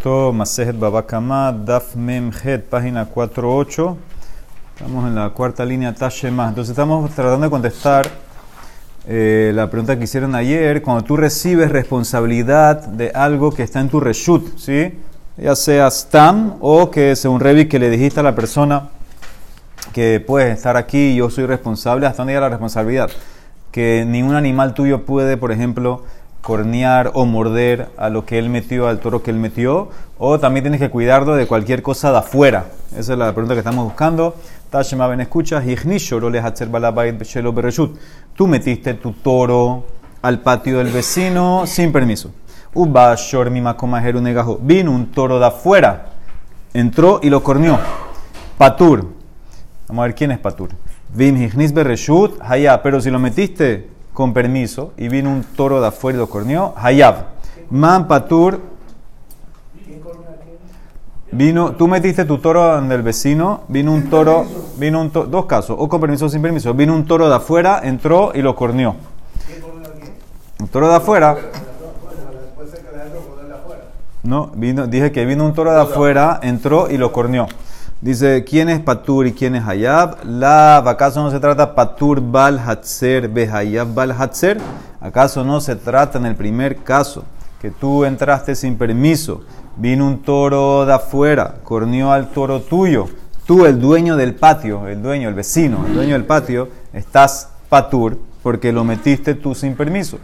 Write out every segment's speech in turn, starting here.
Masejet Babakama, Daf Memhet, página 48. Estamos en la cuarta línea Tashema. Entonces estamos tratando de contestar eh, la pregunta que hicieron ayer. Cuando tú recibes responsabilidad de algo que está en tu reshut, ¿sí? ya sea Stam o que según Revi que le dijiste a la persona que puedes estar aquí, yo soy responsable, ¿hasta dónde llega la responsabilidad? Que ningún animal tuyo puede, por ejemplo, cornear o morder a lo que él metió, al toro que él metió, o también tienes que cuidarlo de cualquier cosa de afuera. Esa es la pregunta que estamos buscando. Tashema ben escucha, Tú metiste tu toro al patio del vecino sin permiso. Vino un toro de afuera, entró y lo corneó. Patur. Vamos a ver quién es Patur. Vim bereshut, pero si lo metiste con permiso y vino un toro de afuera y lo corneó, Hayab. Man Patur. Vino, tú metiste tu toro en el vecino, vino un toro, vino un toro, dos casos, o con permiso o sin permiso. Vino un toro de afuera, entró y lo corneó. Un toro de afuera. No, vino, dije que vino un toro de afuera, entró y lo corneó. Dice, ¿quién es Patur y quién es Hayab? La, ¿acaso no se trata Patur Bal Hatzer Hayab Bal Hatzer? ¿Acaso no se trata en el primer caso que tú entraste sin permiso, vino un toro de afuera, corneó al toro tuyo, tú el dueño del patio, el dueño, el vecino, el dueño del patio, estás Patur porque lo metiste tú sin permiso.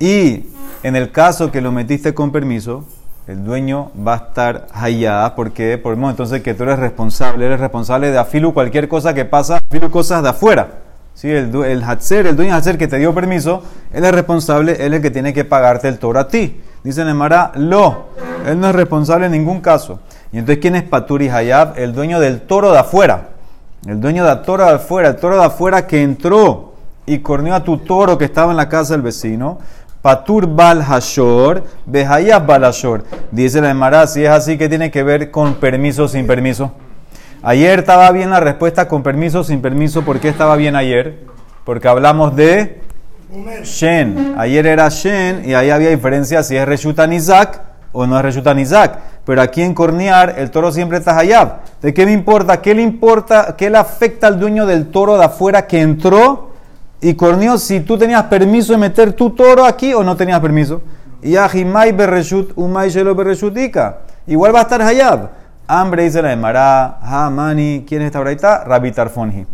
Y en el caso que lo metiste con permiso, el dueño va a estar allá, porque por el entonces que tú eres responsable, eres responsable de afilu cualquier cosa que pasa, afilu cosas de afuera. ¿Sí? El, el Hatzer, el dueño Hatzer que te dio permiso, él es responsable, él es el que tiene que pagarte el toro a ti. Dice Nemara, lo, él no es responsable en ningún caso. Y entonces, ¿quién es Paturi Hayab? El dueño del toro de afuera. El dueño del toro de afuera, el toro de afuera que entró y corneó a tu toro que estaba en la casa del vecino. Patur bal hashor, behayab bal hashor. Dice la Emara, si es así, que tiene que ver con permiso sin permiso? Ayer estaba bien la respuesta con permiso sin permiso. ¿Por qué estaba bien ayer? Porque hablamos de Shen. Ayer era Shen y ahí había diferencia si es Reshutan Isaac o no es Reshutan Isaac. Pero aquí en Cornear el toro siempre está Hayab. ¿De qué me importa? ¿Qué le importa? ¿Qué le afecta al dueño del toro de afuera que entró? Y Corneo, si tú tenías permiso de meter tu toro aquí o no tenías permiso. Y Ajimai Umay Shelo. Igual va a estar Hayab. Hambre dice la de Mará, Hamani. ¿Quién es esta braita? Rabbi Tarfonji.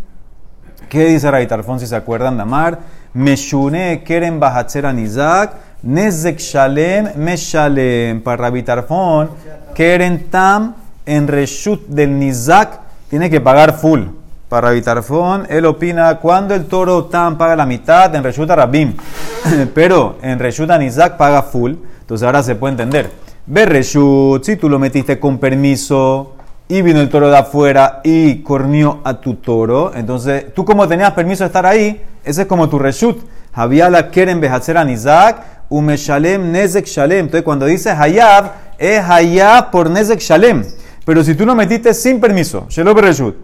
¿Qué dice Rabbi Tarfon si se acuerdan de Amar? Meshune Keren Bahatzeran Isaac. Nezek Shalem Meshalem. Para Rabbi Tarfon, Keren Tam en Reshut del Nizak tiene que pagar full. Para Vitarfón, él opina cuando el toro tan paga la mitad en Reshuta Rabim, pero en Reshuta Nizak paga full. Entonces ahora se puede entender. Ve Reshut, si tú lo metiste con permiso y vino el toro de afuera y cornió a tu toro, entonces tú como tenías permiso de estar ahí, ese es como tu Reshut. Había la Keren Behatzer a Nizak, Umeshalem Nezek Shalem. Entonces cuando dice Hayab, es Hayab por Nezek Shalem. Pero si tú lo metiste sin permiso,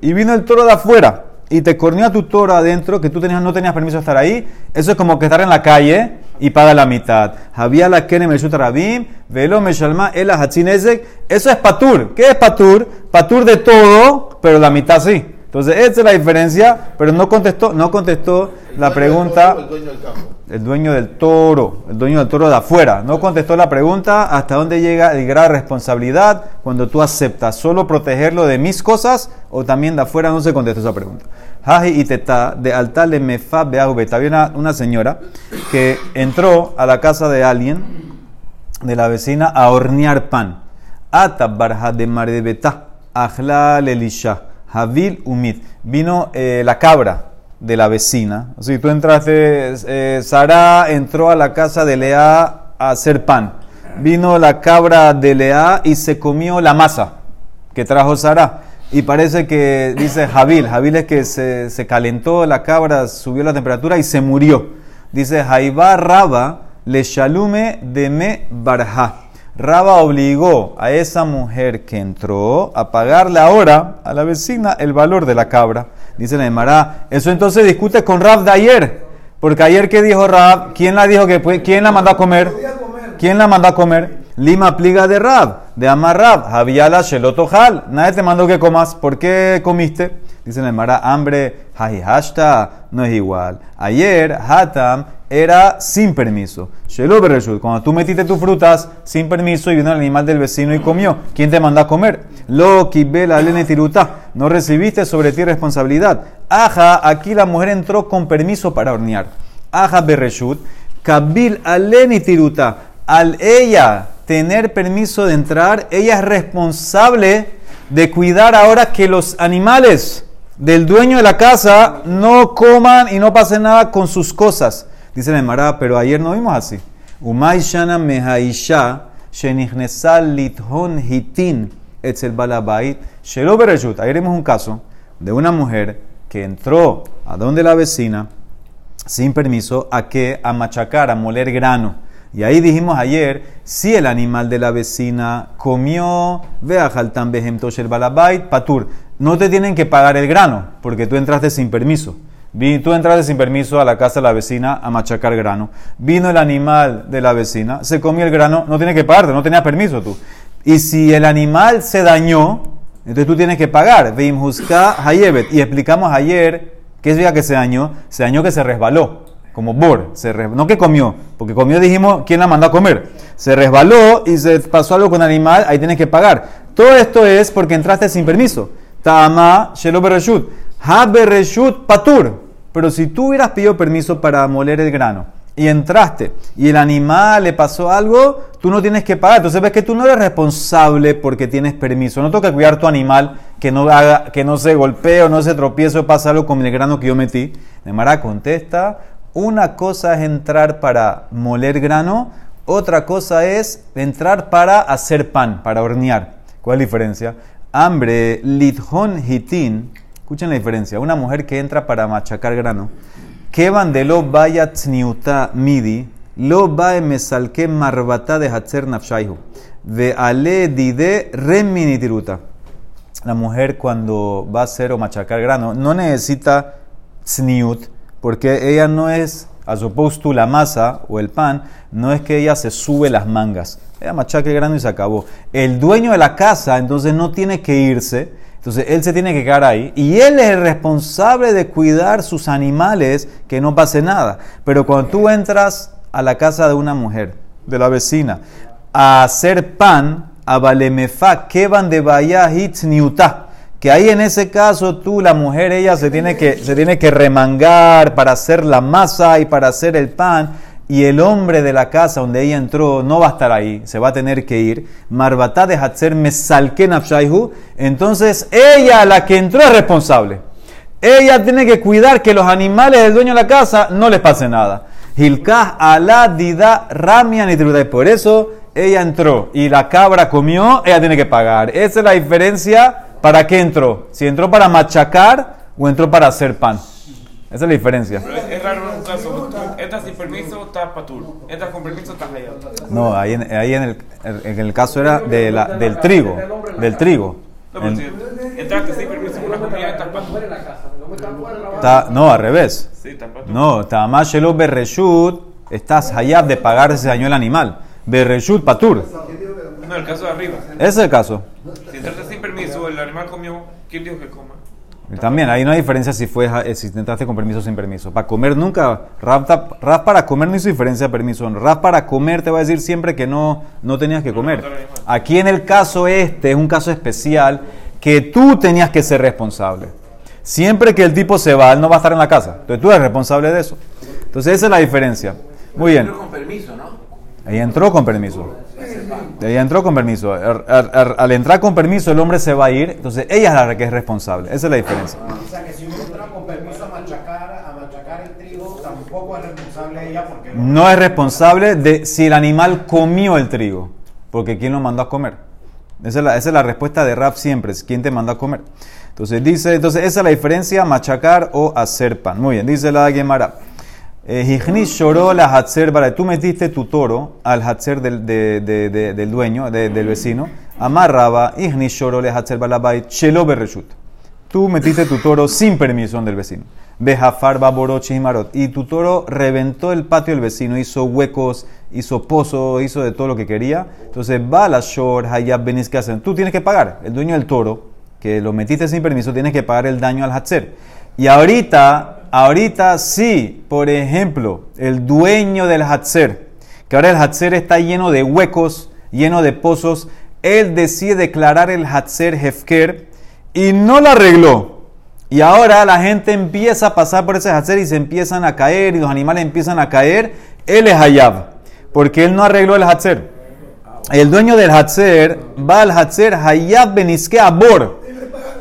y vino el toro de afuera y te corneó a tu toro adentro, que tú no tenías permiso de estar ahí, eso es como que estar en la calle y paga la mitad. Había la kene rabim, velo meshalma el Eso es patur. ¿Qué es patur? Patur de todo, pero la mitad sí. Entonces, esa es la diferencia, pero no contestó, no contestó la pregunta. El dueño del toro, el dueño del toro de afuera. No contestó la pregunta hasta dónde llega el grado de responsabilidad cuando tú aceptas solo protegerlo de mis cosas o también de afuera. No se contestó esa pregunta. Haji y teta de mefa beaubeta. Había una, una señora que entró a la casa de alguien, de la vecina, a hornear pan. Ata barja de marebeta, ajla lelisha, javil umit. Vino eh, la cabra de la vecina. Si tú entraste, eh, Sara entró a la casa de Lea a hacer pan. Vino la cabra de Lea y se comió la masa que trajo Sara. Y parece que dice Jabil, Jabil es que se, calentó la cabra, subió la temperatura y se murió. Dice Jaiba Raba le shalume de me barja. Raba obligó a esa mujer que entró a pagarle ahora a la vecina el valor de la cabra. Dice la Emara, eso entonces discute con Rab de ayer. Porque ayer que dijo Rab, ¿quién la dijo que quién la mandó a comer? ¿Quién la mandó a comer? Lima pliga de Rab, de Amar Rab, Javiala Shelotojal. Nadie te mandó que comas. ¿Por qué comiste? Dice el Mara, hambre, hashta, no es igual. Ayer, Hatam era sin permiso. Shelo cuando tú metiste tus frutas sin permiso y vino el animal del vecino y comió, ¿quién te mandó a comer? Lo kibela tiruta, no recibiste sobre ti responsabilidad. Aja, aquí la mujer entró con permiso para hornear. Aja bereshut, kabil aleni tiruta, al ella tener permiso de entrar, ella es responsable de cuidar ahora que los animales del dueño de la casa no coman y no pasen nada con sus cosas. Dice la Emara, pero ayer no vimos así. Umay shana mehaisha lithon hitin etzel balabait shelo. Ayer vimos un caso de una mujer que entró a donde la vecina sin permiso a que a machacar, a moler grano. Y ahí dijimos ayer, si el animal de la vecina comió, vea jaltan el balabait, patur, no te tienen que pagar el grano, porque tú entraste sin permiso. Tú entraste sin permiso a la casa de la vecina a machacar grano. Vino el animal de la vecina, se comió el grano, no tiene que pagarte, no tenías permiso tú. Y si el animal se dañó, entonces tú tienes que pagar. Y explicamos ayer qué es que se dañó. Se dañó que se resbaló, como bor. Se no que comió, porque comió dijimos quién la mandó a comer. Se resbaló y se pasó algo con animal, ahí tienes que pagar. Todo esto es porque entraste sin permiso. Tama shelo bereshut. Ha bereshut patur. Pero si tú hubieras pedido permiso para moler el grano y entraste y el animal le pasó algo, tú no tienes que pagar. Entonces ves que tú no eres responsable porque tienes permiso. No toca cuidar tu animal que no, haga, que no se golpee o no se tropiece o pasa algo con el grano que yo metí. Nemara contesta, una cosa es entrar para moler grano, otra cosa es entrar para hacer pan, para hornear. ¿Cuál es la diferencia? Hambre, lithon hitin Escuchen la diferencia. Una mujer que entra para machacar grano. Que de lo vaya tzniuta midi, lo va mesalke marbata de hatzer nafshaihu. De ale dide tiruta. La mujer cuando va a hacer o machacar grano no necesita tzniut porque ella no es, a supuesto la masa o el pan, no es que ella se sube las mangas. Ella machaca el grano y se acabó. El dueño de la casa entonces no tiene que irse entonces él se tiene que quedar ahí y él es el responsable de cuidar sus animales que no pase nada. Pero cuando tú entras a la casa de una mujer, de la vecina, a hacer pan, a valemefa, que van de vaya niuta, que ahí en ese caso tú, la mujer, ella se tiene que, se tiene que remangar para hacer la masa y para hacer el pan y el hombre de la casa donde ella entró no va a estar ahí, se va a tener que ir. Marbatá de Hatzer Mesalken. Entonces ella, la que entró, es responsable. Ella tiene que cuidar que los animales del dueño de la casa no les pase nada. Hilkah ala dida ramian y Por eso ella entró y la cabra comió, ella tiene que pagar. Esa es la diferencia. ¿Para qué entró? Si entró para machacar o entró para hacer pan. Esa es la diferencia. es, raro un caso. Entras sin permiso, está patur. Entras con permiso, estás allá. No, ahí en, ahí en, el, en el caso era de la, del trigo. Del trigo. No, pero si entraste sin permiso una comida, estás patur. no, al revés. Sí, estás patur. No, Tamashelo Berreshut, estás allá de pagar ese daño el animal. Berreshut patur. No, el caso de arriba. Ese es el caso. Si entraste sin permiso, el animal comió, ¿quién dijo que coma? También, hay una diferencia si fue eh, si entraste con permiso o sin permiso. Para comer nunca, Raf, para comer no hizo diferencia de permiso. Raf para comer te va a decir siempre que no, no tenías que comer. Aquí en el caso este es un caso especial que tú tenías que ser responsable. Siempre que el tipo se va, él no va a estar en la casa. Entonces tú eres responsable de eso. Entonces esa es la diferencia. Muy bien. Con permiso, ¿no? Ahí entró con permiso. Ella entró con permiso. Al, entrar con permiso, el hombre se va a ir. Entonces, ella es la que es responsable. Esa es la diferencia. O sea, que si uno entra con permiso a machacar, a machacar el trigo, tampoco es responsable ella porque no... es responsable de si el animal comió el trigo. Porque ¿quién lo mandó a comer? Esa es la, esa es la respuesta de Rap siempre. Es quién te mandó a comer. Entonces, dice, entonces esa es la diferencia, machacar o hacer pan. Muy bien, dice la Gemara. Tú metiste tu toro al Hatzer del, del dueño, del vecino. Amarraba. Tú metiste tu toro sin permisión del vecino. Bejafar, baborochi y marot. Y tu toro reventó el patio del vecino, hizo huecos, hizo pozo, hizo de todo lo que quería. Entonces, va la shor, hayab benis que hacen. Tú tienes que pagar. El dueño del toro, que lo metiste sin permiso, tienes que pagar el daño al hatzer. Y ahorita, ahorita sí, por ejemplo, el dueño del hatzer, que ahora el hatzer está lleno de huecos, lleno de pozos, él decide declarar el hatzer hefker y no lo arregló. Y ahora la gente empieza a pasar por ese hatzer y se empiezan a caer y los animales empiezan a caer. Él es hayab, porque él no arregló el hatzer. El dueño del hatzer va al hatzer hayab beniske abor.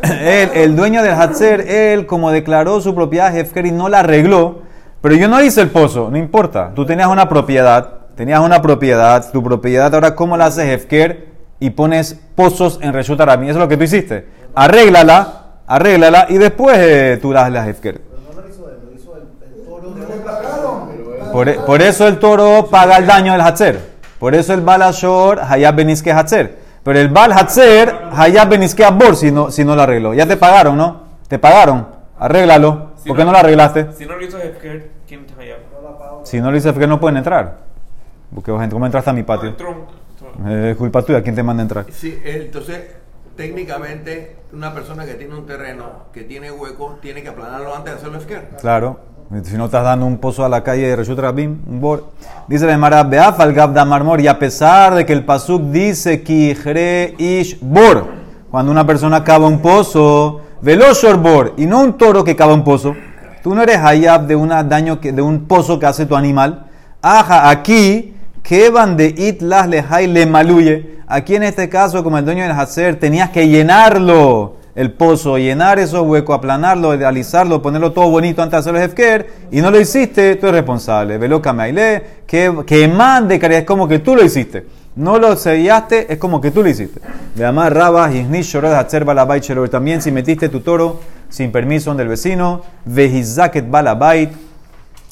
El, el dueño del hatzer, él como declaró su propiedad hefker y no la arregló, pero yo no hice el pozo, no importa. Tú tenías una propiedad, tenías una propiedad, tu propiedad ahora cómo la haces hefker y pones pozos en Reshut Arami. Eso es lo que tú hiciste. Arréglala, arréglala y después eh, tú das la hefker. Por, e- por eso el toro paga el daño del hatzer. Por eso el balashor hayab beniske hatzer. Pero el bal hatzer hayab beniske abor si no, si no lo arregló. Ya te pagaron, ¿no? Te pagaron. Arréglalo. Si ¿Por qué no- no lo arreglaste? Si no lo hizo Hefker, ¿quién te falla? Si no lo hice Hefker no pueden entrar. Porque ¿cómo entraste a mi patio? Entró. Eh, Es culpa tuya. ¿Quién te manda a entrar? Sí, eh, entonces, técnicamente, una persona que tiene un terreno que tiene hueco, tiene que aplanarlo antes de hacerlo esquer. Claro. Si no estás dando un pozo a la calle de Reshut Rabim, un bor. Dice la Mara, Beaf al Gab da Marmor, y a pesar de que el Pasuk dice Kijre ish bor, cuando una persona cava un pozo, veloshor bor, y no un toro que cava un pozo, tú no eres hayab de, una daño de un pozo que hace tu animal. Aja, aquí, que van de it las lejai le maluye. Aquí en este caso, como el dueño del hacer, tenías que llenarlo el pozo, llenar esos huecos, aplanarlo, alisarlo, ponerlo todo bonito antes de hacerlo hefker, y no lo hiciste, tú eres responsable. Velo kamaile, que, que mande, que es como que tú lo hiciste. No lo sellaste, es como que tú lo hiciste. De amar rabas hacer balabait. También si metiste tu toro sin permiso del vecino, vejizaket balabait,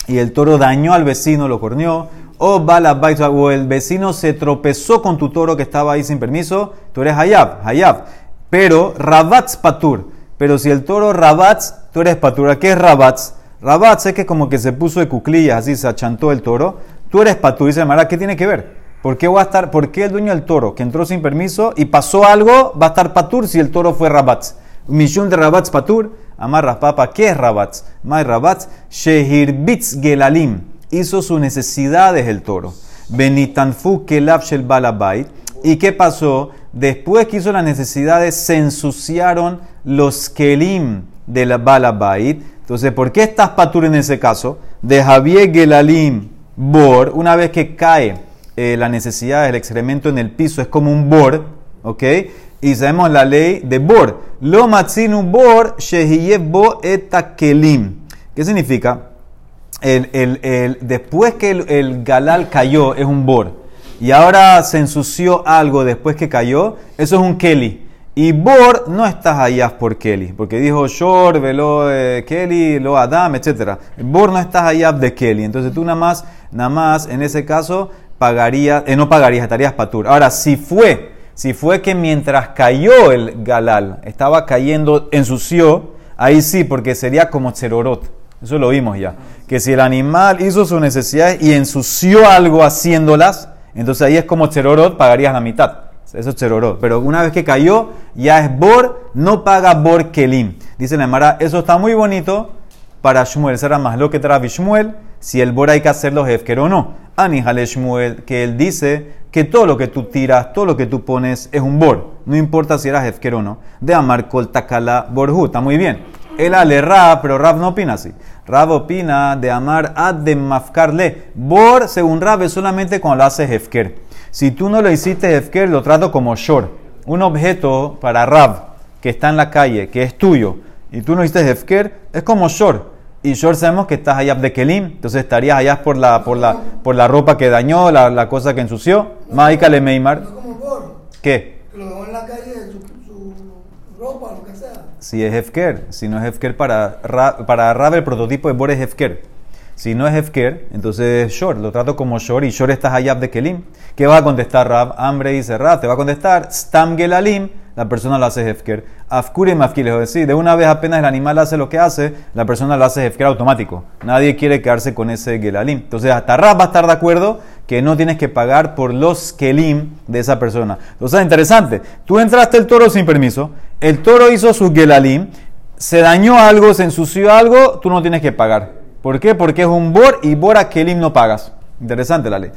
y el toro dañó al vecino, lo corneó, o balabait, o el vecino se tropezó con tu toro que estaba ahí sin permiso, tú eres hayab, hayab. Pero rabatz patur. Pero si el toro rabatz, tú eres patur. ¿Qué es rabatz? Rabatz es que como que se puso de cuclillas, así se achantó el toro. Tú eres patur. Dice Mara, ¿qué tiene que ver? ¿Por qué, va a estar, ¿Por qué el dueño del toro que entró sin permiso y pasó algo va a estar patur si el toro fue rabatz? Misión de rabatz patur. Amarras papa, ¿qué es rabatz? May rabatz, shehirbitz gelalim. Hizo sus necesidades el toro. Benitanfu kelab shel balabait. ¿Y qué pasó? Después que hizo las necesidades, se ensuciaron los kelim de la balabait. Entonces, ¿por qué estás patur en ese caso? De Javier Gelalim Bor, una vez que cae eh, la necesidad del excremento en el piso, es como un bor, ¿ok? Y sabemos la ley de bor. Lo matzinu bor shehiyev bo eta kelim. ¿Qué significa? El, el- el- después que el galal cayó, es un bor. Y ahora se ensució algo después que cayó, eso es un keli. Y bor no estás allá por keli, porque dijo shor, velo eh, keli, lo adam, etc. Bor no estás allá de keli. Entonces tú nada más, nada más en ese caso pagaría, eh, no pagarías, estarías patur. Ahora, si fue, si fue que mientras cayó el galal, estaba cayendo, ensució, ahí sí, porque sería como cherorot. Eso lo vimos ya. Que si el animal hizo sus necesidades y ensució algo haciéndolas, entonces ahí es como cherorot, pagarías la mitad. Eso es cherorot. Pero una vez que cayó, ya es bor, no paga bor kelim. Dice la Emara, eso está muy bonito para Shmuel. Será más lo que trae Shmuel, si el bor hay que hacerlo hefker o no. Anijale Shmuel, que él dice que todo lo que tú tiras, todo lo que tú pones es un bor. No importa si eras hefker o no. De amar kol takala borhu. Está muy bien. Él ale Rab, pero Rab no opina así. Rab opina de amar ad de mafkarle. Bor, según Rab, es solamente cuando lo haces hefker. Si tú no lo hiciste hefker, lo trato como shor. Un objeto para Rab que está en la calle, que es tuyo, y tú no hiciste hefker, es como shor. Y shor sabemos que estás allá de kelim, entonces estarías allá por la, por la, por la ropa que dañó, la, la cosa que ensució. Meimar. No como por, ¿Qué? que lo dejó en la calle, su, su ropa, lo que. Si es Hefker, si no es Hefker, para, Ra- para Rab el prototipo de Bor es Hefker. Si no es Hefker, entonces es Shor, lo trato como Shor y Shor estás allá de Kelim. ¿Qué va a contestar Rab? Hambre dice Rab, te va a contestar Stam Gelalim, la persona lo hace hefker. Afkure mafkile, es decir, de una vez apenas el animal hace lo que hace, la persona lo hace hefker automático. Nadie quiere quedarse con ese gelalim. Entonces, hasta Rab va a estar de acuerdo que no tienes que pagar por los kelim de esa persona. Entonces, interesante. Tú entraste el toro sin permiso, el toro hizo su gelalim, se dañó algo, se ensució algo, tú no tienes que pagar. ¿Por qué? Porque es un bor y bor a kelim no pagas. Interesante la ley.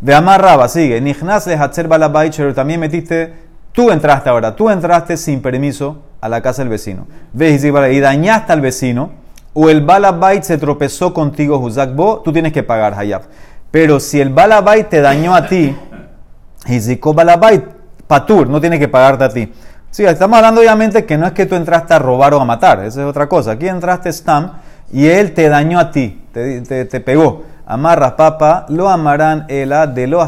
De Amarraba, sigue. Nihnas le hatzer balabait, pero también metiste, tú entraste ahora, tú entraste sin permiso a la casa del vecino. Ves y dañaste al vecino, o el balabait se tropezó contigo, Huzakbo, tú tienes que pagar, Hayab. Pero si el balabait te dañó a ti, Hiziko balabait, patur, no tiene que pagarte a ti. Sí, estamos hablando obviamente que no es que tú entraste a robar o a matar, esa es otra cosa. Aquí entraste Stam y él te dañó a ti, te, te, pegó. Amarra papa, lo amarán ela de lo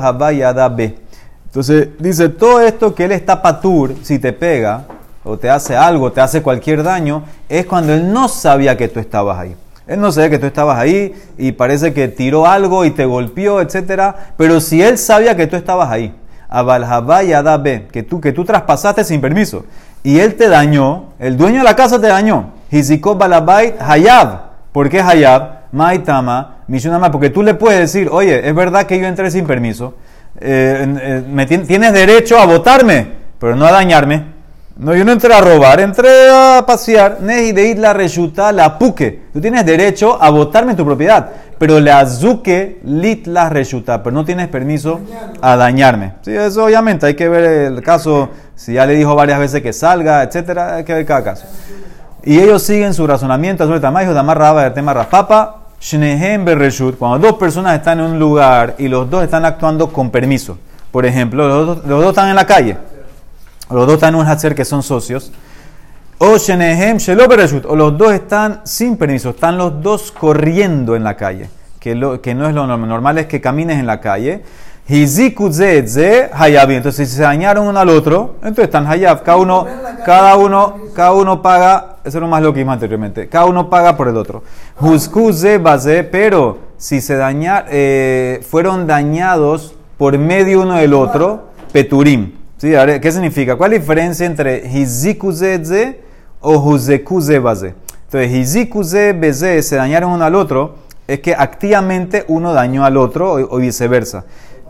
be. Entonces dice, todo esto que él está patur, si te pega o te hace algo, te hace cualquier daño, es cuando él no sabía que tú estabas ahí. Él no sabía que tú estabas ahí y parece que tiró algo y te golpeó, etc. Pero si él sabía que tú estabas ahí, a be, que tú, que tú traspasaste sin permiso, y él te dañó, el dueño de la casa te dañó. Hizikot balabait hayab. ¿Por qué hayab? Maitama, Mishunama, porque tú le puedes decir, oye, es verdad que yo entré sin permiso, eh, eh, me tienes derecho a votarme, pero no a dañarme. No, yo no entré a robar, entré a pasear. Nehi de la reshuta la puque. Tú tienes derecho a votarme en tu propiedad, pero le azuque lit la reshuta, pero no tienes permiso a dañarme. Sí, eso obviamente hay que ver el caso, si ya le dijo varias veces que salga, etcétera, hay que ver cada caso. Y ellos siguen su razonamiento sobre tamaño de amarraba del tema rapapa. Shnehem cuando dos personas están en un lugar y los dos están actuando con permiso. Por ejemplo, los dos están en la calle los dos están en un que son socios, o Shenehem o los dos están sin permiso, están los dos corriendo en la calle, que, lo, que no es lo normal, normal es que camines en la calle. Entonces, si se dañaron uno al otro, entonces están hayab. Cada uno, cada uno, cada uno paga, eso es lo más lo que vimos anteriormente. Cada uno paga por el otro. pero si se dañaron, eh, fueron dañados por medio uno del otro, peturim. ¿Sí? ¿Qué significa? ¿Cuál es la diferencia entre hizikuze o huzekuze baze? Entonces, hizikuze beze se dañaron uno al otro, es que activamente uno dañó al otro o, viceversa.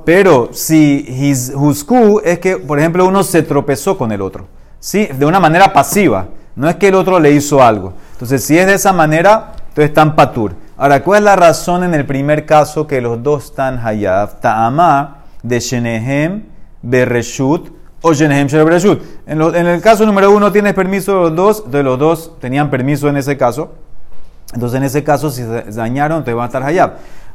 Pero si huzku es que, por ejemplo, uno se tropezó con el otro, ¿sí? De una manera pasiva. No es que el otro le hizo algo. Entonces, si es de esa manera, entonces están patur. Ahora, ¿cuál es la razón en el primer caso que los dos están hayab? Ta'ama de Shenehem Bereshut En, en el caso número uno tienes permiso de los dos, de los dos tenían permiso en ese caso. Entonces en ese caso si dañaron, te van a estar hayab.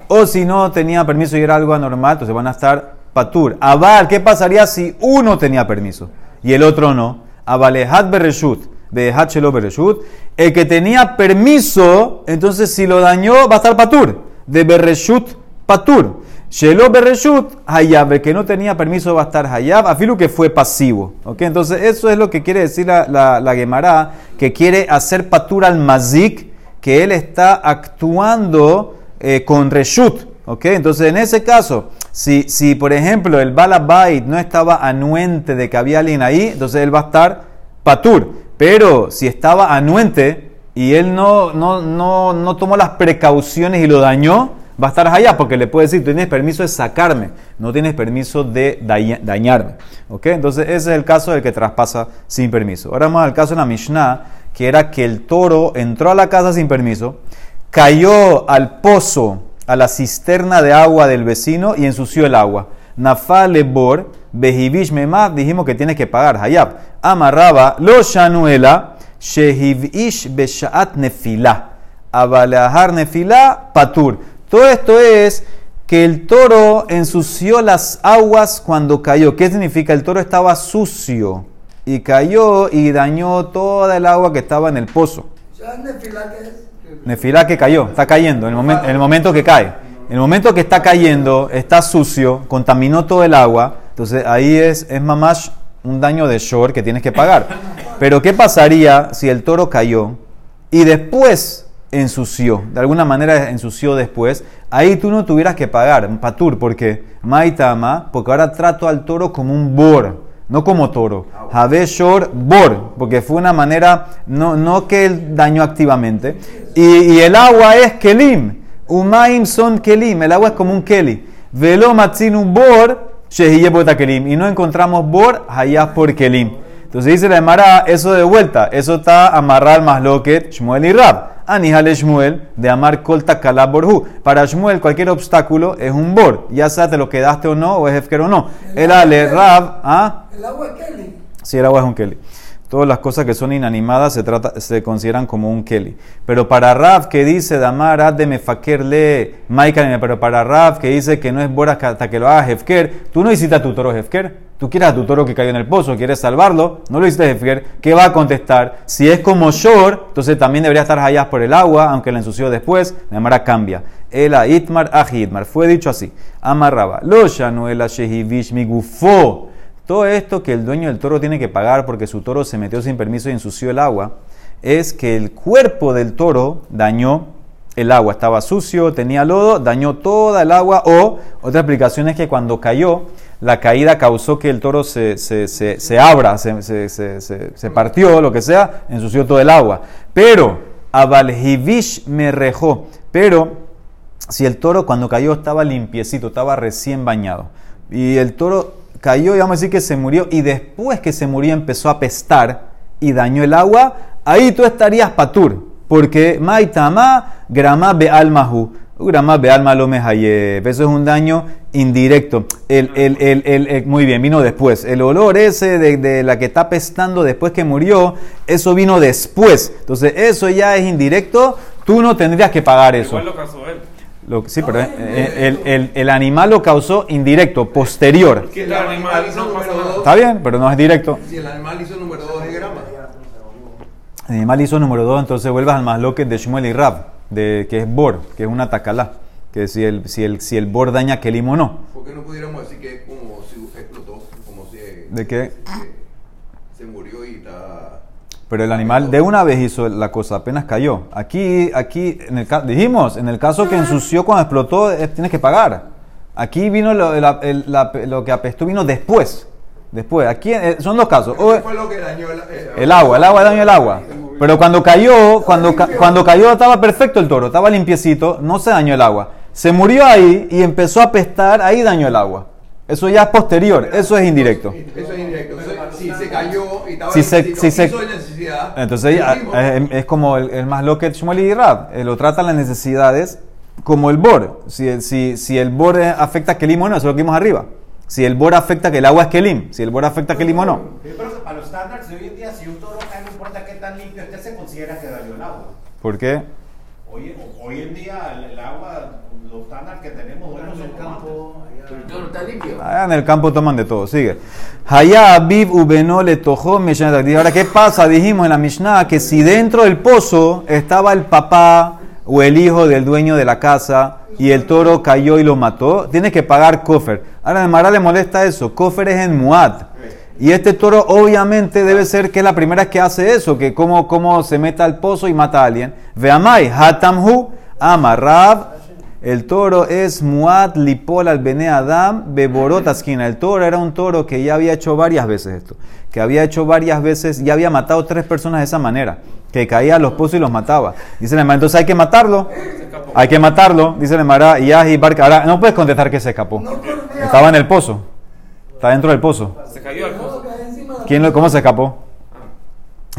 O si no tenían permiso y era algo anormal, entonces van a estar patur. Aval, ¿qué pasaría si uno tenía permiso y el otro no? Avalehad Bereshut. Shelo Bereshut. El que tenía permiso, entonces si lo dañó, va a estar patur. De Bereshut, patur. Shelo Bereshut, Hayab, el que no tenía permiso va a estar Hayab, afilo que fue pasivo. ¿ok? Entonces, eso es lo que quiere decir la, la, la Gemara, que quiere hacer patura al mazik, que él está actuando eh, con Reshut. ¿ok? Entonces, en ese caso, si, si por ejemplo el Balabait no estaba anuente de que había alguien ahí, entonces él va a estar patur. Pero si estaba anuente y él no, no, no, no tomó las precauciones y lo dañó, va a estar allá porque le puede decir, tienes permiso de sacarme, no tienes permiso de dañarme. ¿Ok? Entonces ese es el caso del que traspasa sin permiso. Ahora vamos al caso de la Mishnah, que era que el toro entró a la casa sin permiso, cayó al pozo, a la cisterna de agua del vecino y ensució el agua. Nafale bor, behivish memad, dijimos que tiene que pagar, hayab. Amarraba, lo shanuela, shehivish beshaat nefila. Abalahar nefila, patur. Todo esto es que el toro ensució las aguas cuando cayó. ¿Qué significa? El toro estaba sucio y cayó y dañó toda el agua que estaba en el pozo. nefilá qué es? Nefilá que cayó, está cayendo en el, momento, en el momento que cae. En el momento que está cayendo, está sucio, contaminó todo el agua. Entonces ahí es, es más un daño de short que tienes que pagar. Pero ¿qué pasaría si el toro cayó y después ensució, de alguna manera ensució después, ahí tú no tuvieras que pagar, patur, porque maitama, porque ahora trato al toro como un bor, no como toro. Jabe shor bor, porque fue una manera, no, no que él dañó activamente. Y, y el agua es kelim. Umaim son kelim, el agua es como un keli. Velo matzinu bor, kelim. Y no encontramos bor, hayas por kelim. Entonces dice la Emara, eso de vuelta, eso está amarrado al masloket Shmuel y Rab. Anihale Shmuel de amar kolta borhu. Para Shmuel cualquier obstáculo es un bor, ya sea te lo quedaste o no, o es hefker o no. El ale Rab, ¿ah? El agua es Kelly. Sí, el agua es un keli. Todas las cosas que son inanimadas se, consideran como un keli. Pero para Rav que dice Damar ad de mefaker le Michael, pero para Rav que dice que no es bora hasta que lo haga Hefker, tú no hiciste a tu toro Hefker. Tú quieres a tu toro que cayó en el pozo, quieres salvarlo, no lo hiciste Hefker. ¿Qué va a contestar? Si es como Shor, entonces también debería estar allá por el agua, aunque la ensució después. Damara cambia. Ela itmar ahidmar. Fue dicho así. Amarraba. Lo shanuela shehivish migufo. Todo esto que el dueño del toro tiene que pagar porque su toro se metió sin permiso y ensució el agua, es que el cuerpo del toro dañó el agua. Estaba sucio, tenía lodo, dañó toda el agua. O otra explicación es que cuando cayó, la caída causó que el toro se, se, se, se abra, se, partió, lo que sea, ensució todo el agua. Pero, Abalhivish me rejó. Pero, si el toro cuando cayó estaba limpiecito, estaba recién bañado, y el toro cayó y vamos a decir que se murió, y después que se murió empezó a apestar y dañó el agua, ahí tú estarías patur, porque maitama grama be almahu. Grama be alma lo. Eso es un daño indirecto. El, el, el, el- muy bien, vino después. El olor ese de, de la que está apestando después que murió, eso vino después. Entonces, eso ya es indirecto. Tú no tendrías que pagar eso. Igual lo causó él. Lo- sí, pero eh, el, el- el animal lo causó indirecto, posterior. ¿Qué Si el animal hizo número dos, Está bien, pero no es directo. si el animal hizo número 2 de grama, El animal hizo número 2, entonces vuelvas al masloque de Shmuel y Rab, de, que es Bor, que es una tacalá. Que si el, si el, si el Bor daña Kelim o no. ¿por qué no pudiéramos decir que es como si explotó, como si ¿De qué? eh, se murió y está... Pero el animal de una vez hizo la cosa, apenas cayó. Aquí, aquí en el, ca- dijimos, en el caso que ensució cuando explotó, eh, tienes que pagar. Aquí vino lo, el- el- la- lo que apestó, vino después. Después, aquí eh, son dos casos. O- ¿Qué fue lo que dañó el, eh, El agua, el agua dañó el agua. Pero cuando cayó, cuando, ca- cuando cayó estaba perfecto el toro, estaba limpiecito, no se dañó el agua. Se murió ahí y empezó a apestar, ahí dañó el agua. Eso ya es posterior, eso es indirecto. Eso es indirecto. Si se cayó y estaba Si se- si se- necesidad, Entonces eh, es como el, el más lo que Shmuel y Rab, eh, lo tratan las necesidades como el bor. Si, el- si, si el bor afecta a Kelim o no, eso es lo que vimos arriba. Si el bor afecta que el agua es Kelim, si el bor afecta a Kelim o no. Que para los estándares de hoy en día, si un toro cae, no importa qué tan limpio esté, se considera que dañó el agua. ¿Por qué? Hoy, hoy en día, el, el agua, los estándares que tenemos hoy no son como está limpio. Allá en el campo toman de todo. Sigue. Hayá Ubeno le tojó. Ahora, ¿qué pasa? Dijimos en la Mishnah que si dentro del pozo estaba el papá o el hijo del dueño de la casa y el toro cayó y lo mató, tienes que pagar kofer. Ahora, a Mara le molesta eso. Kofer es en Muad. Y este toro obviamente debe ser que es la primera que hace eso, que como, como se meta al pozo y mata a alguien. Veamai, Hatamhu, Amarrab, el toro es Muad Lipol al Bene Adam Beborot. El toro era un toro que ya había hecho varias veces esto. Que había hecho varias veces, ya había matado tres personas de esa manera. Que caía a los pozos y los mataba. Dice la entonces hay que matarlo. Hay que matarlo. Dice la Emara, y Barca. Ahora, no puedes contestar que se escapó. Estaba en el pozo. Está dentro del pozo. ¿Quién lo- ¿Cómo se escapó?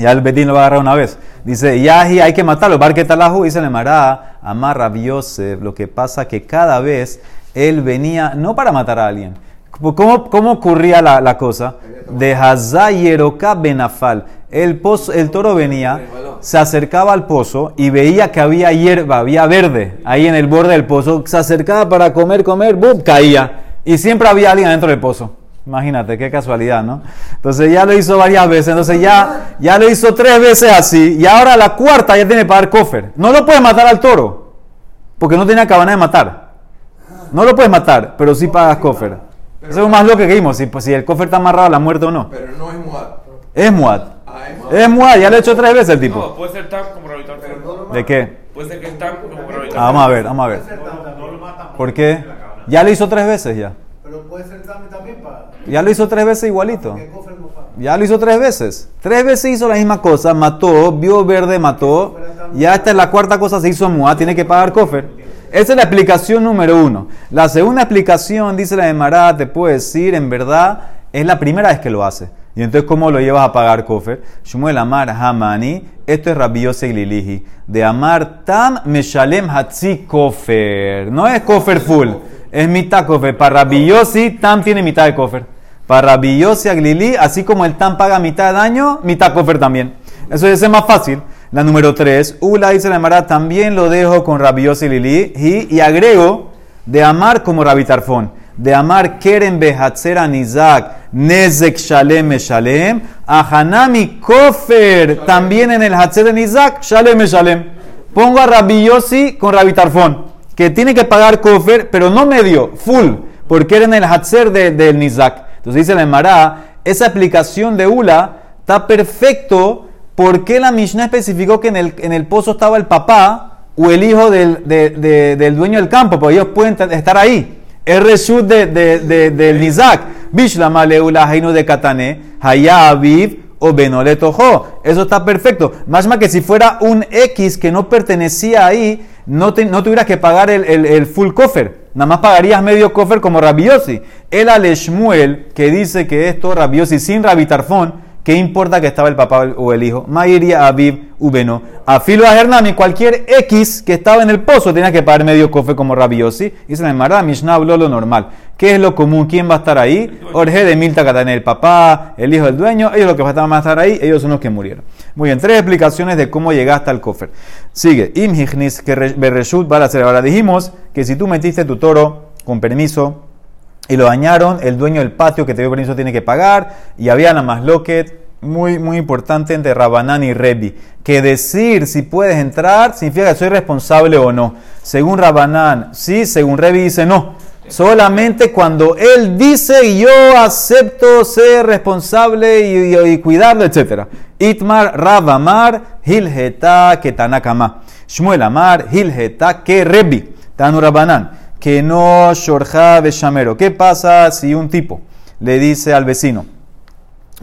Ya el Betín lo va a agarrar una vez. Dice, Yahi, hay que matarlo. Barque talahu, dice el Mará, amarra Yosef. Lo que pasa que cada vez él venía, no para matar a alguien. ¿Cómo, cómo ocurría la, la cosa? De Hazayeroka Benafal. El, pozo, el toro venía, se acercaba al pozo y veía que había hierba, había verde ahí en el borde del pozo. Se acercaba para comer, comer, ¡bum! caía. Y siempre había alguien dentro del pozo. Imagínate, qué casualidad, ¿no? Entonces ya lo hizo varias veces, entonces ya, ya lo hizo tres veces así, y ahora la cuarta ya tiene que pagar cofer. No lo puedes matar al toro, porque no tenía cabana de matar. No lo puedes matar, pero sí pagas cofer. Eso es más lo que vimos, si, pues, si el cofer está amarrado a la muerte o no. pero no es muad. Es muad. Ah, es muad. Es muad, ya lo he hecho tres veces el No, tipo. puede ser tan como gravitatorio. ¿De qué? Puede ser que es tan como. Ah, vamos a ver, vamos a ver. No ¿Por qué? Ya lo hizo tres veces ya. Pero puede ser también, también para. Ya lo hizo tres veces igualito. Paga. Ya lo hizo tres veces. Tres veces hizo la misma cosa, mató, vio verde, mató. Ya esta es la cuarta cosa, se hizo muá, tiene que pagar cofer. Esa es la explicación número uno. La segunda explicación, dice la de Mará, te puedo decir, en verdad, es la primera vez que lo hace. Y entonces, ¿cómo lo llevas a pagar cofer? Shmuel Amar Hamani, esto es Rabbi Yosef Lilihi. De Amar Tam Meshalem Hatzi Kofer. No es cofer full, es mitad cofer. Para Rabbi Yossi, Tam tiene mitad de cofer. Para Rabbi Yossi Aglili, así como el Tam paga mitad de daño, mitad cofer también. Eso es más fácil. La número 3, Ula dice la Mara, también lo dejo con Rabbi Yossi Lili y, y agrego de amar como Rabbi Tarfón. De amar Keren Behatzer Anizak, Nezek Shalem Shalem, Ahanami Kofer, también en el Hatzer Nizak, Shalem Shalem. Pongo a Rabbi Yossi con Rabbi Tarfón, que tiene que pagar Kofer, pero no medio, full, porque era en el Hatzer de- del Nizak. Entonces dice la Emara, esa aplicación de Ula está perfecto porque la Mishnah especificó que en el, en el pozo estaba el papá o el hijo del, de- de- del dueño del campo, porque ellos pueden estar ahí. Es reshut de, de- de- del Nizak. Bishlama leula hainu de katane, haya aviv o benolet ojo. Eso está perfecto. Más que si fuera un X que no pertenecía ahí, no, te- no tuvieras que pagar el, el- full cofer. Nada más pagarías medio cofer como Rabiosi. El Aleshmuel, que dice que esto Rabiosi sin Rabitarfón, ¿qué importa que estaba el papá o el hijo? Mairia Aviv Ubeno. Afilo a Hernani, cualquier X que estaba en el pozo tenía que pagar medio cofe como Rabiosi. Y se me Mará, Mishnah habló lo normal. ¿Qué es lo común? ¿Quién va a estar ahí? Orge de Milta Katane, el papá, el hijo del dueño. Ellos los que van a estar ahí, ellos son los que murieron. Muy bien, tres explicaciones de cómo llegaste al cofer. Sigue. Im Hignis que Bereshut Balacer. Ahora dijimos que si tú metiste tu toro con permiso y lo dañaron, el dueño del patio que te dio permiso tiene que pagar. Y había la masloquet muy, muy importante entre Rabanán y Rebi. Que decir si puedes entrar significa que soy responsable o no. Según Rabanán, sí, según Rebi dice no. Solamente cuando él dice yo acepto ser responsable y, y- y cuidarlo, etc. Itmar Rabamar Hilgeta Ketanakama. Shmuel Amar Hilgeta que Rebi. Tanu Rabanán. Que no Shorja Beshamero. ¿Qué pasa si un tipo le dice al vecino,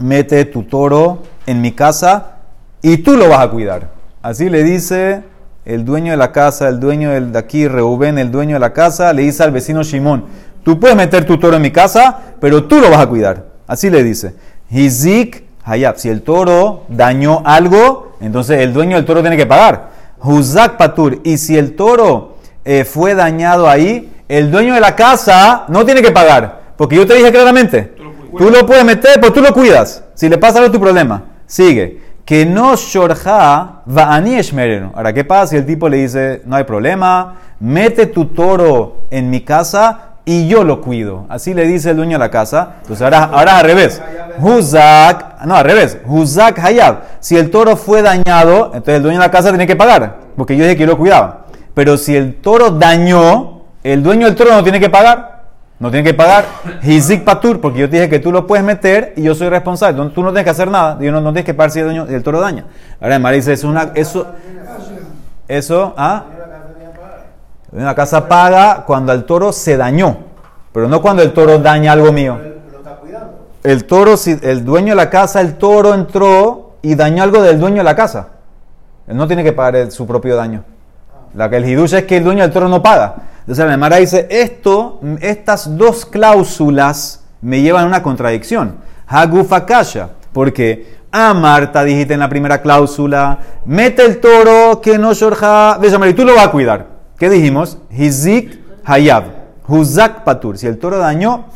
mete tu toro en mi casa y tú lo vas a cuidar? Así le dice el dueño de la casa, el dueño del, de aquí, Reuben, el dueño de la casa, le dice al vecino Shimón, tú puedes meter tu toro en mi casa, pero tú lo vas a cuidar. Así le dice. Hizik Hayab. Si el toro dañó algo, entonces el dueño del toro tiene que pagar. Huzak Patur. Y si el toro eh, fue dañado ahí, el dueño de la casa no tiene que pagar. Porque yo te dije claramente, tú lo puedes meter, pero tú lo cuidas. Si le pasa algo, tu problema. Sigue. Que no shorja va eshmerenu. Ahora, ¿qué pasa si el tipo le dice, no hay problema, mete tu toro en mi casa y yo lo cuido? Así le dice el dueño de la casa. Entonces ahora, ahora al revés. Huzak, no, al revés. Huzak hayab. Si el toro fue dañado, entonces el dueño de la casa tiene que pagar. Porque yo dije que yo lo cuidaba. Pero si el toro dañó, el dueño del toro no tiene que pagar. No tiene que pagar Hizik Patur, porque yo te dije que tú lo puedes meter y yo soy responsable. No- Tú no tienes que hacer nada. Yo no, no tienes que pagar si el, dueño- el toro daña. Ahora, Mara dice, es una, eso, eso, ¿ah? La casa paga cuando el toro se dañó, pero no cuando el toro daña algo mío. El toro, si el dueño de la casa, el toro entró y dañó algo del dueño de la casa. Él no tiene que pagar el- su propio daño. La que el hidush es que el dueño del toro no paga. Entonces la Mara dice, esto, estas dos cláusulas me llevan a una contradicción. Hagufakasha, porque a Marta dijiste en la primera cláusula, mete el toro que no shorja, y tú lo vas a cuidar. ¿Qué dijimos? Hizik hayab, huzak patur. Si el toro dañó,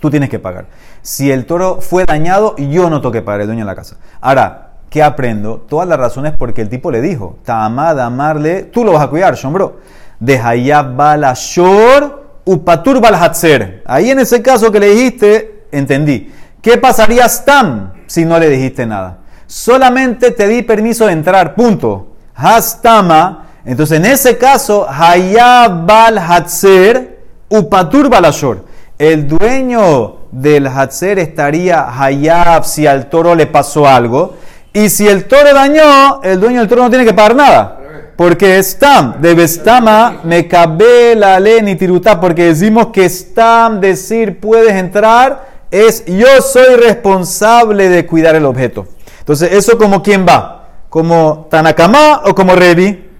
tú tienes que pagar. Si el toro fue dañado, yo no tengo que pagar, el dueño de la casa. Ahora, ¿qué aprendo? Todas las razones porque el tipo le dijo, Ta'amad amarle, tú lo vas a cuidar, shombro. De hayab balashor upatur balhatzer. Ahí en ese caso que le dijiste, entendí. ¿Qué pasaría Stam si no le dijiste nada? Solamente te di permiso de entrar, punto. Hastama. Entonces, en ese caso, hayab balhatzer upatur balashor. El dueño del Hatzer estaría Hayab si al toro le pasó algo. Y si el toro dañó, el dueño del toro no tiene que pagar nada. Porque Stam, de Bestama, me cabe la ley ni tirutá. Porque decimos que Stam, decir puedes entrar, es yo soy responsable de cuidar el objeto. Entonces, ¿eso como quién va? ¿Como Tanakama o como Revi?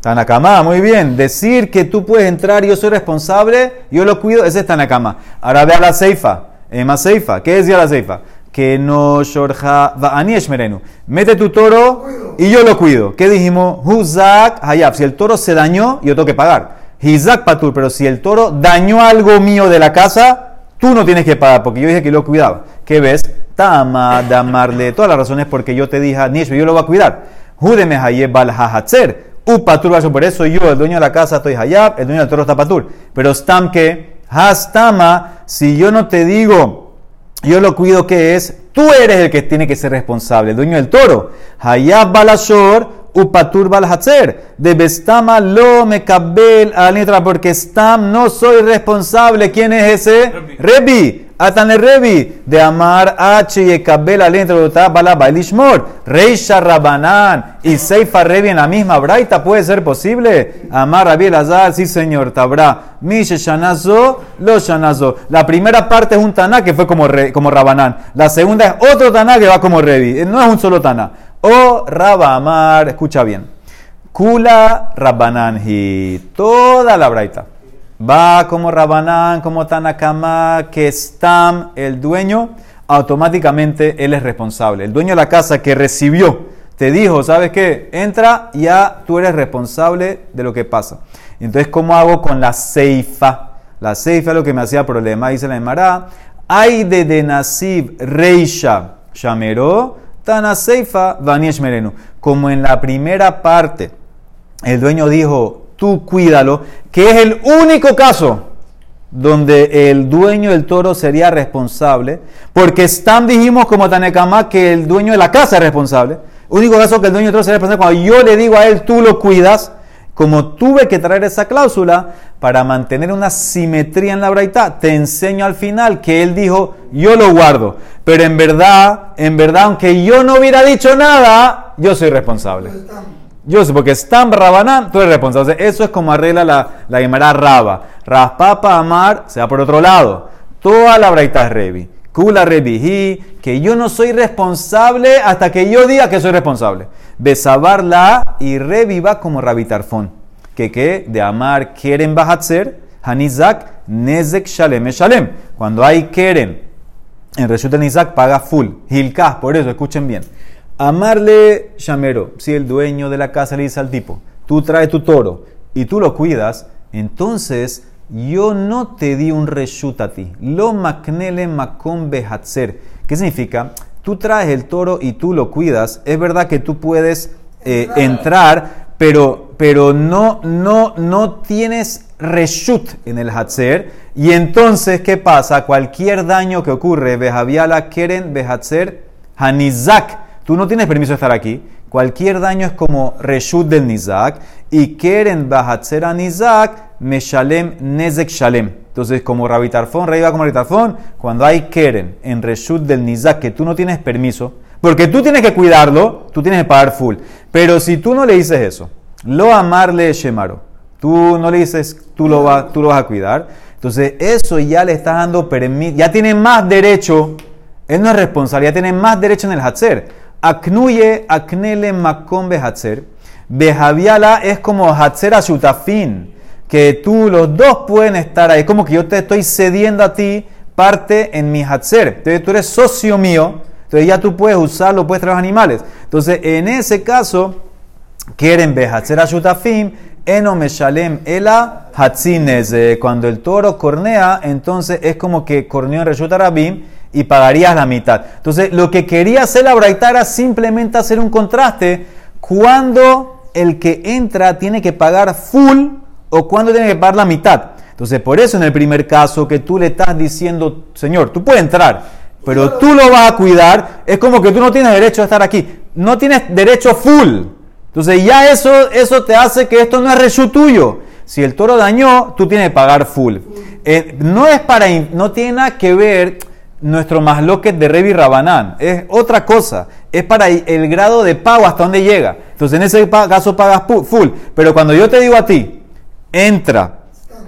Tanakama, muy bien. Decir que tú puedes entrar yo soy responsable, yo lo cuido, ese es Tanakama. Ahora ve a la Seifa, más Seifa. ¿Qué decía la Seifa? Que no shorja ani merenu. Mete tu toro y yo lo cuido. ¿Qué dijimos? Huzak hayab. Si el toro se dañó, yo tengo que pagar. Hizak patur. Pero si el toro dañó algo mío de la casa, tú no tienes que pagar porque yo dije que lo cuidaba. ¿Qué ves? Tama, damarle, todas las razones porque yo te dije, Nishbe, yo lo voy a cuidar. Judeme hayeb bal hahatzer. Upatur, por eso yo, el dueño de la casa, estoy hayab, el dueño del toro está patur. Pero stam que, hastama, si yo no te digo, yo lo cuido, ¿qué es? Tú eres el que tiene que ser responsable, el dueño del toro. Hayab balashor, upatur bal De bestama lo me cabel a letra porque stam no soy responsable. ¿Quién es ese? Rebi. Atane Rebi. De amar H y cabel a letra bala bailishmor. Reisha Rabanán y Seifa Rebi en la misma braita. ¿Puede ser posible? Amar Rabi Azar, sí señor, Tabra. Mishe Shanazo, lo Shanazo. La primera parte es un Taná que fue como, como Rabanán. La segunda es otro Taná que va como Rebi. No es un solo Taná. O Rabamar, escucha bien. Kula Rabananji, toda la braita. Va como Rabanán, como Tanakama, que Stam, el dueño, automáticamente él es responsable. El dueño de la casa que recibió, te dijo, ¿sabes qué? Entra, ya tú eres responsable de lo que pasa. Entonces, ¿cómo hago con la ceifa? La ceifa es lo que me hacía problema, dice la Emara. Hay de Denasib Reisha Shamero Tana Seifa Vaniesh Merenu. Como en la primera parte, el dueño dijo, tú cuídalo, que es el único caso donde el dueño del toro sería responsable, porque están, dijimos como Tanekama, que el dueño de la casa es responsable. Único caso que el dueño del toro sería responsable cuando yo le digo a él, tú lo cuidas, como tuve que traer esa cláusula para mantener una simetría en la braita, te enseño al final que él dijo, yo lo guardo. Pero en verdad, en verdad, aunque yo no hubiera dicho nada, yo soy responsable. Yo sé, porque Stam Rabanán, tú eres responsable. eso es como arregla la, la Gemara Raba. Raspapa Amar se va por otro lado. Toda la braita Revi. Kula Revihi, que yo no soy responsable hasta que yo diga que soy responsable. Besabarla y reviva como Rabitarfón. Que que de amar Keren Bahatzer, Hanizak, Nezek Shalem Shalem. Cuando hay Keren, en Reshut Nizak paga full. Hilkah, por eso, escuchen bien. Amarle Shamero, si el dueño de la casa le dice al tipo, tú traes tu toro y tú lo cuidas, entonces yo no te di un reshut a ti. Lo maknele makom behatzer. ¿Qué significa? Tú traes el toro y tú lo cuidas. Es verdad que tú puedes eh, entrar, pero, pero no, no, no tienes reshut en el hatzer. Y entonces, ¿qué pasa? Cualquier daño que ocurre, bejaviala keren behatzer hanizak. Tú no tienes permiso de estar aquí. Cualquier daño es como reshut del nizak. Y keren behatzer hanizak Meshalem Nezek Shalem. Entonces, como Rabitarfón, Rey va como Rabitarfón, cuando hay Keren en Reshut del Nizak que tú no tienes permiso, porque tú tienes que cuidarlo, tú tienes que pagar full. Pero si tú no le dices eso, lo amarle Shemaro, tú no le dices, tú lo, vas, tú lo vas a cuidar, entonces eso ya le estás dando permiso, ya tiene más derecho, él no es responsable, ya tiene más derecho en el Hatzer. Aknuye, aknele makom Hatzer. Bejaviala es como Hatzer Ashutafin que tú los dos pueden estar ahí. Es como que yo te estoy cediendo a ti parte en mi hatzer. Entonces tú eres socio mío, entonces ya tú puedes usarlo, puedes traer animales. Entonces en ese caso, quieren ver hatzer ashutafim, eno meshalem ela hatzines. Cuando el toro cornea, entonces es como que corneó en reshut arabim y pagarías la mitad. Entonces lo que quería hacer la braita era simplemente hacer un contraste cuando el que entra tiene que pagar full o cuándo tiene que pagar la mitad. Entonces, por eso en el primer caso que tú le estás diciendo, Señor, tú puedes entrar, pero tú lo vas a cuidar, es como que tú no tienes derecho a estar aquí. No tienes derecho full. Entonces, ya eso, eso te hace que esto no es rechu tuyo. Si el toro dañó, tú tienes que pagar full. Eh, no es para, no tiene nada que ver nuestro masloquet de Revi Rabanán. Es otra cosa. Es para el grado de pago hasta dónde llega. Entonces, en ese caso pagas full. Pero cuando yo te digo a ti, entra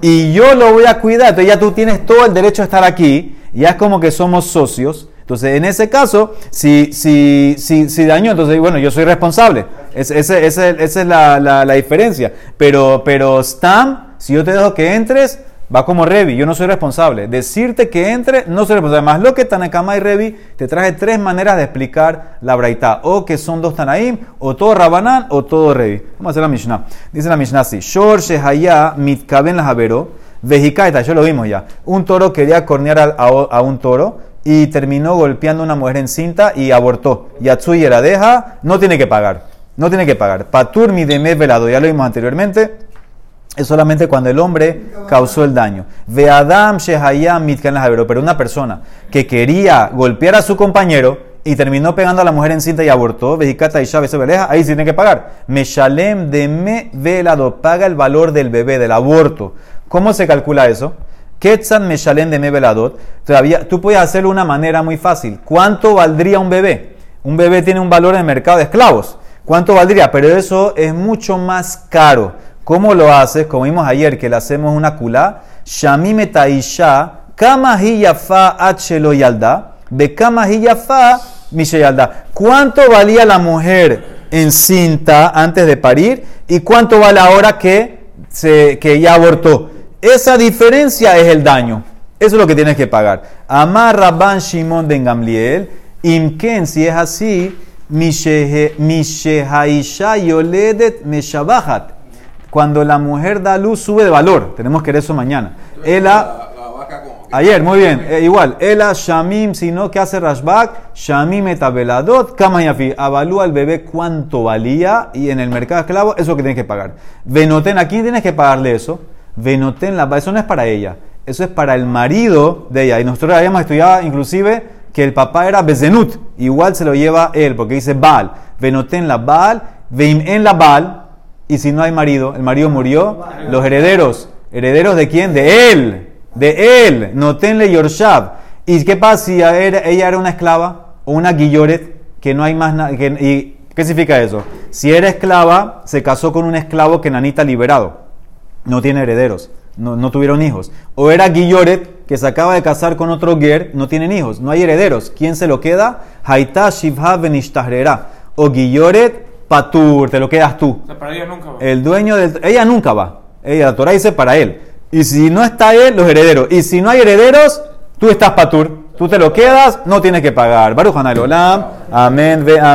y yo lo voy a cuidar. Entonces ya tú tienes todo el derecho a estar aquí. Ya es como que somos socios. Entonces, en ese caso, si, si, si, si dañó, entonces, bueno, yo soy responsable. Es- ese- esa es la, la- la diferencia. Pero, pero Stam, si yo te dejo que entres, va como Revi. Yo no soy responsable. Decirte que entre, no soy responsable. Más lo que Tanakama y Revi, te traje tres maneras de explicar la Braita. O que son dos Tanaim, o todo Rabanán, o todo Revi. Vamos a hacer la Mishnah. Dice la Mishnah así. Shor Shehaya mitkaben la Javero. Vejikaita, yo lo vimos ya. Un toro quería cornear al- a, a un toro y terminó golpeando a una mujer encinta y abortó. Yatsui era deja, no tiene que pagar. No tiene que pagar. Patur mi deme velado, ya lo vimos anteriormente. Es solamente cuando el hombre causó el daño. Ve Adam Shehayam Mitkan pero una persona que quería golpear a su compañero y terminó pegando a la mujer encinta y abortó, Vejicata y ahí sí tiene que pagar. Meshalem de me velado, paga el valor del bebé, del aborto. ¿Cómo se calcula eso? Ketzan Meshalem de me veladot. Todavía, tú puedes hacerlo de una manera muy fácil. ¿Cuánto valdría un bebé? Un bebé tiene un valor en el mercado de esclavos. ¿Cuánto valdría? Pero eso es mucho más caro. ¿Cómo lo haces? Como vimos ayer que le hacemos una culá. Shami metaisha, kama hi yafa achelo yalda, be kama hi yafa mishe yalda. ¿Cuánto valía la mujer encinta antes de parir? ¿Y cuánto vale ahora que, se, que ya abortó? Esa diferencia es el daño. Eso es lo que tienes que pagar. Amar Rabban Shimon ben Gamliel, imken, si es así, mishehaisha yoledet meshabahat. Cuando la mujer da luz, sube de valor. Tenemos que ver eso mañana. Ela, La, la vaca como que- ayer, muy bien, eh, igual. Ela Shamim, sino que hace Rashbak, Shamim etabeladot, kama yafi. Avalúa al bebé cuánto valía y en el mercado esclavo, eso que tienes que pagar. Venoten, ¿a quién tienes que pagarle eso? Venoten, la, eso no es para ella, eso es para el marido de ella. Y nosotros habíamos estudiado inclusive que el papá era Bezenut, igual se lo lleva él, porque dice Baal. Venoten la Baal, veim en la Baal, y si no hay marido, el marido murió, los herederos. ¿Herederos de quién? De él. De él. Notenle Yorshab. ¿Y qué pasa si ella era, una esclava o una guilloret que no hay más nada? ¿Y qué significa eso? Si era esclava, se casó con un esclavo que nanita liberado. No tiene herederos. No, tuvieron hijos. O era guilloret que se acaba de casar con otro ger, no tienen hijos. No hay herederos. ¿Quién se lo queda? Haita Shivha Benishtahrera. O guilloret Patur, te lo quedas tú. O sea, para ellos nunca va. El dueño del... Ella nunca va. Ella, la Torah dice para él. Y si no está él, los herederos. Y si no hay herederos, tú estás patur. Tú te lo quedas, no tienes que pagar. Baruch Olam. Amén. Ve amén.